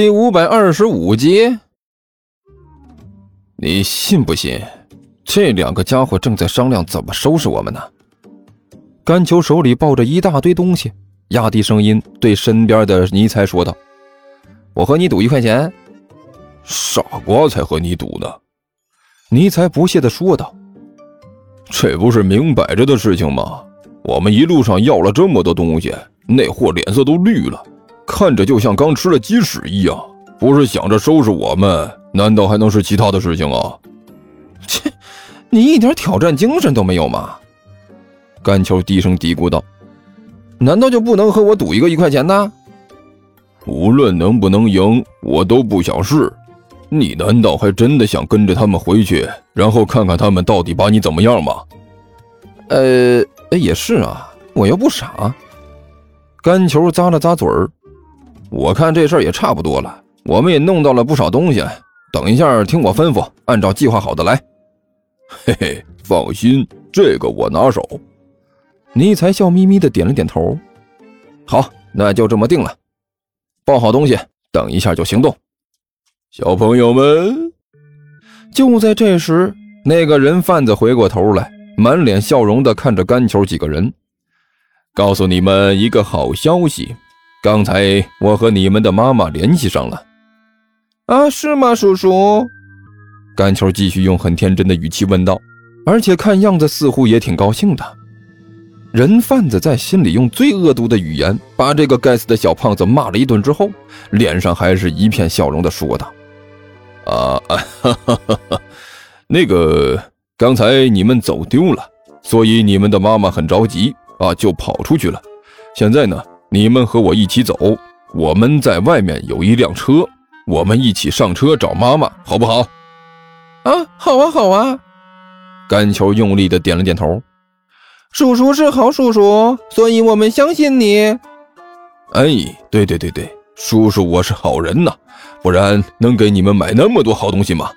第五百二十五集，你信不信？这两个家伙正在商量怎么收拾我们呢。甘球手里抱着一大堆东西，压低声音对身边的尼才说道：“我和你赌一块钱。”傻瓜才和你赌呢！尼才不屑地说道：“这不是明摆着的事情吗？我们一路上要了这么多东西，那货脸色都绿了。”看着就像刚吃了鸡屎一样，不是想着收拾我们，难道还能是其他的事情啊？切，你一点挑战精神都没有吗？甘球低声嘀咕道：“难道就不能和我赌一个一块钱的？”无论能不能赢，我都不想试。你难道还真的想跟着他们回去，然后看看他们到底把你怎么样吗？呃，也是啊，我又不傻。甘球咂了咂嘴儿。我看这事儿也差不多了，我们也弄到了不少东西。等一下，听我吩咐，按照计划好的来。嘿嘿，放心，这个我拿手。尼才笑眯眯的点了点头。好，那就这么定了。抱好东西，等一下就行动。小朋友们，就在这时，那个人贩子回过头来，满脸笑容的看着干球几个人，告诉你们一个好消息。刚才我和你们的妈妈联系上了，啊，是吗，叔叔？甘球继续用很天真的语气问道，而且看样子似乎也挺高兴的。人贩子在心里用最恶毒的语言把这个该死的小胖子骂了一顿之后，脸上还是一片笑容的说道：“啊，哈哈哈哈那个刚才你们走丢了，所以你们的妈妈很着急啊，就跑出去了。现在呢？”你们和我一起走，我们在外面有一辆车，我们一起上车找妈妈，好不好？啊，好啊，好啊！甘球用力的点了点头。叔叔是好叔叔，所以我们相信你。哎，对对对对，叔叔我是好人呐，不然能给你们买那么多好东西吗？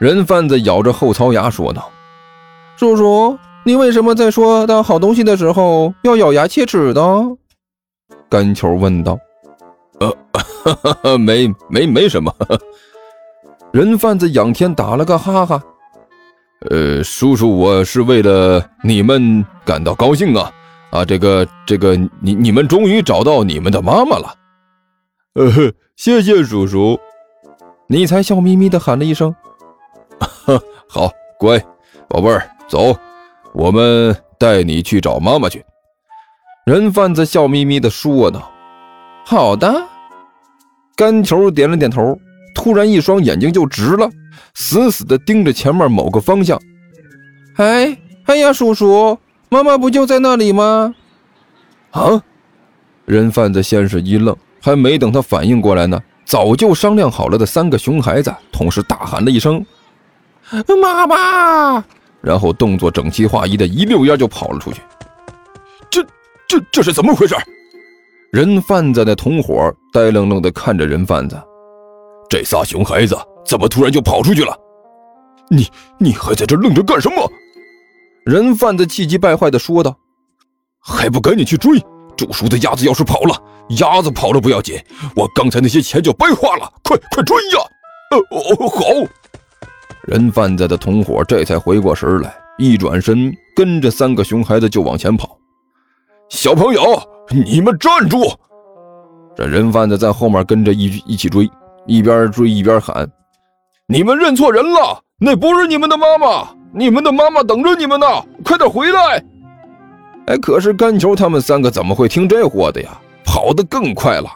人贩子咬着后槽牙说道：“叔叔，你为什么在说到好东西的时候要咬牙切齿的？”甘球问道：“呃，没没没什么。”人贩子仰天打了个哈哈：“呃，叔叔，我是为了你们感到高兴啊！啊，这个这个，你你们终于找到你们的妈妈了。”呃，谢谢叔叔。你才笑眯眯地喊了一声：“ 好，乖，宝贝儿，走，我们带你去找妈妈去。”人贩子笑眯眯地说道：“好的。”干球点了点头，突然一双眼睛就直了，死死地盯着前面某个方向。“哎，哎呀，叔叔，妈妈不就在那里吗？”啊！人贩子先是一愣，还没等他反应过来呢，早就商量好了的三个熊孩子同时大喊了一声：“妈妈！”然后动作整齐划一的一溜烟就跑了出去。这这是怎么回事？人贩子的同伙呆愣愣地看着人贩子，这仨熊孩子怎么突然就跑出去了？你你还在这愣着干什么？人贩子气急败坏地说道：“还不赶紧去追！煮熟的鸭子要是跑了，鸭子跑了不要紧，我刚才那些钱就白花了！快快追呀！”呃哦好。人贩子的同伙这才回过神来，一转身跟着三个熊孩子就往前跑。小朋友，你们站住！这人贩子在后面跟着一一起追，一边追一边喊：“你们认错人了，那不是你们的妈妈，你们的妈妈等着你们呢，快点回来！”哎，可是干球他们三个怎么会听这货的呀？跑得更快了，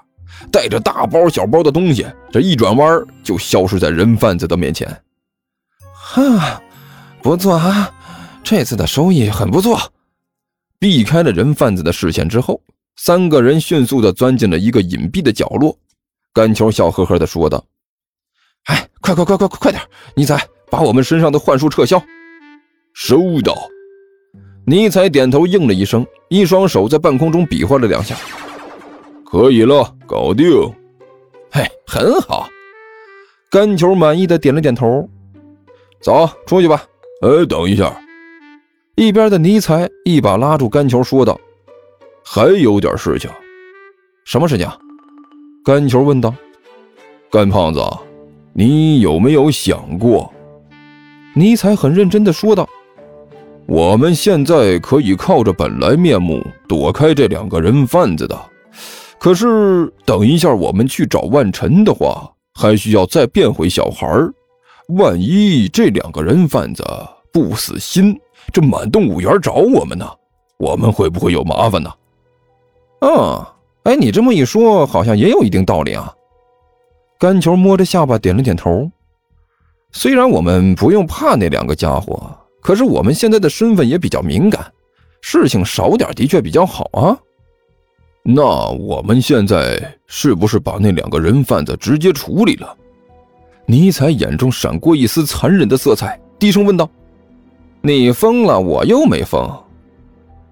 带着大包小包的东西，这一转弯就消失在人贩子的面前。哈，不错啊，这次的收益很不错。避开了人贩子的视线之后，三个人迅速地钻进了一个隐蔽的角落。甘球笑呵呵地说道：“哎，快快快快快快点！尼采，把我们身上的幻术撤销。”收到。尼采点头应了一声，一双手在半空中比划了两下：“可以了，搞定。”嘿，很好。甘球满意的点了点头：“走，出去吧。”哎，等一下。一边的尼采一把拉住甘球，说道：“还有点事情。什么事情？”甘球问道。干胖子，你有没有想过？尼采很认真的说道：“我们现在可以靠着本来面目躲开这两个人贩子的，可是等一下我们去找万晨的话，还需要再变回小孩万一这两个人贩子不死心，这满动物园找我们呢，我们会不会有麻烦呢？”啊，哎，你这么一说，好像也有一定道理啊。干球摸着下巴点了点头。虽然我们不用怕那两个家伙，可是我们现在的身份也比较敏感，事情少点的确比较好啊。那我们现在是不是把那两个人贩子直接处理了？尼采眼中闪过一丝残忍的色彩，低声问道：“你疯了？我又没疯。”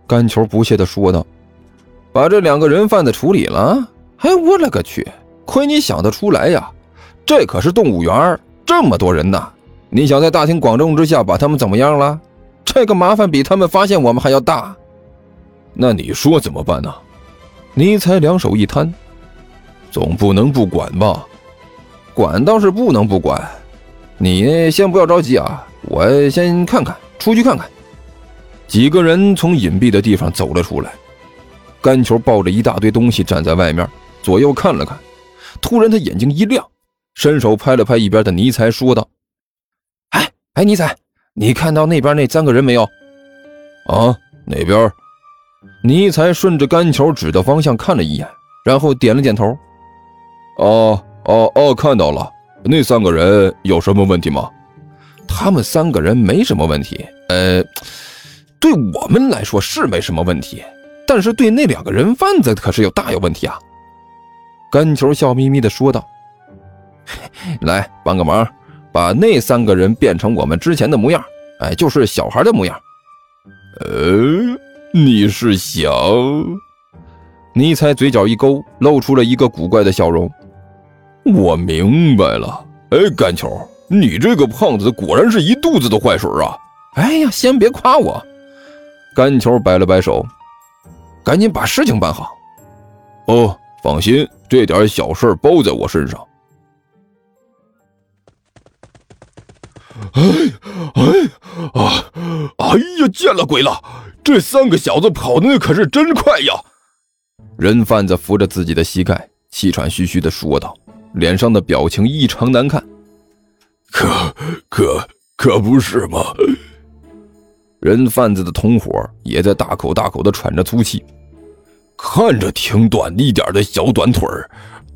干球不屑地说道：“把这两个人贩子处理了？哎，我勒个去！亏你想得出来呀！这可是动物园。”这么多人呢，你想在大庭广众之下把他们怎么样了？这个麻烦比他们发现我们还要大。那你说怎么办呢？尼采两手一摊，总不能不管吧？管倒是不能不管。你先不要着急啊，我先看看，出去看看。几个人从隐蔽的地方走了出来，干球抱着一大堆东西站在外面，左右看了看，突然他眼睛一亮。伸手拍了拍一边的尼采，说道：“哎哎，尼采，你看到那边那三个人没有？啊，哪边？”尼采顺着干球指的方向看了一眼，然后点了点头。“哦哦哦，看到了。那三个人有什么问题吗？”“他们三个人没什么问题。呃，对我们来说是没什么问题，但是对那两个人贩子可是有大有问题啊。”干球笑眯眯地说道。来帮个忙，把那三个人变成我们之前的模样，哎，就是小孩的模样。呃，你是想？尼采嘴角一勾，露出了一个古怪的笑容。我明白了。哎，干球，你这个胖子果然是一肚子的坏水啊！哎呀，先别夸我。干球摆了摆手，赶紧把事情办好。哦，放心，这点小事包在我身上。哎哎啊！哎呀，见了鬼了！这三个小子跑的可是真快呀！人贩子扶着自己的膝盖，气喘吁吁地说道，脸上的表情异常难看。可可可不是吗？人贩子的同伙也在大口大口的喘着粗气，看着挺短一点的小短腿，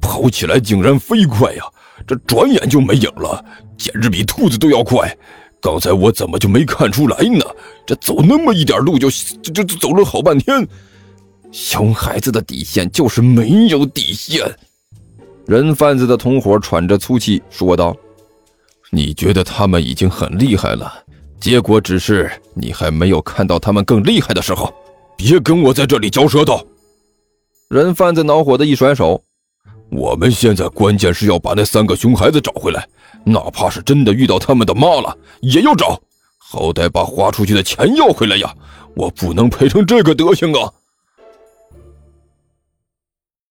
跑起来竟然飞快呀！这转眼就没影了，简直比兔子都要快。刚才我怎么就没看出来呢？这走那么一点路就就就走了好半天。熊孩子的底线就是没有底线。人贩子的同伙喘着粗气说道：“你觉得他们已经很厉害了，结果只是你还没有看到他们更厉害的时候。别跟我在这里嚼舌头。”人贩子恼火的一甩手。我们现在关键是要把那三个熊孩子找回来，哪怕是真的遇到他们的妈了，也要找，好歹把花出去的钱要回来呀！我不能赔成这个德行啊！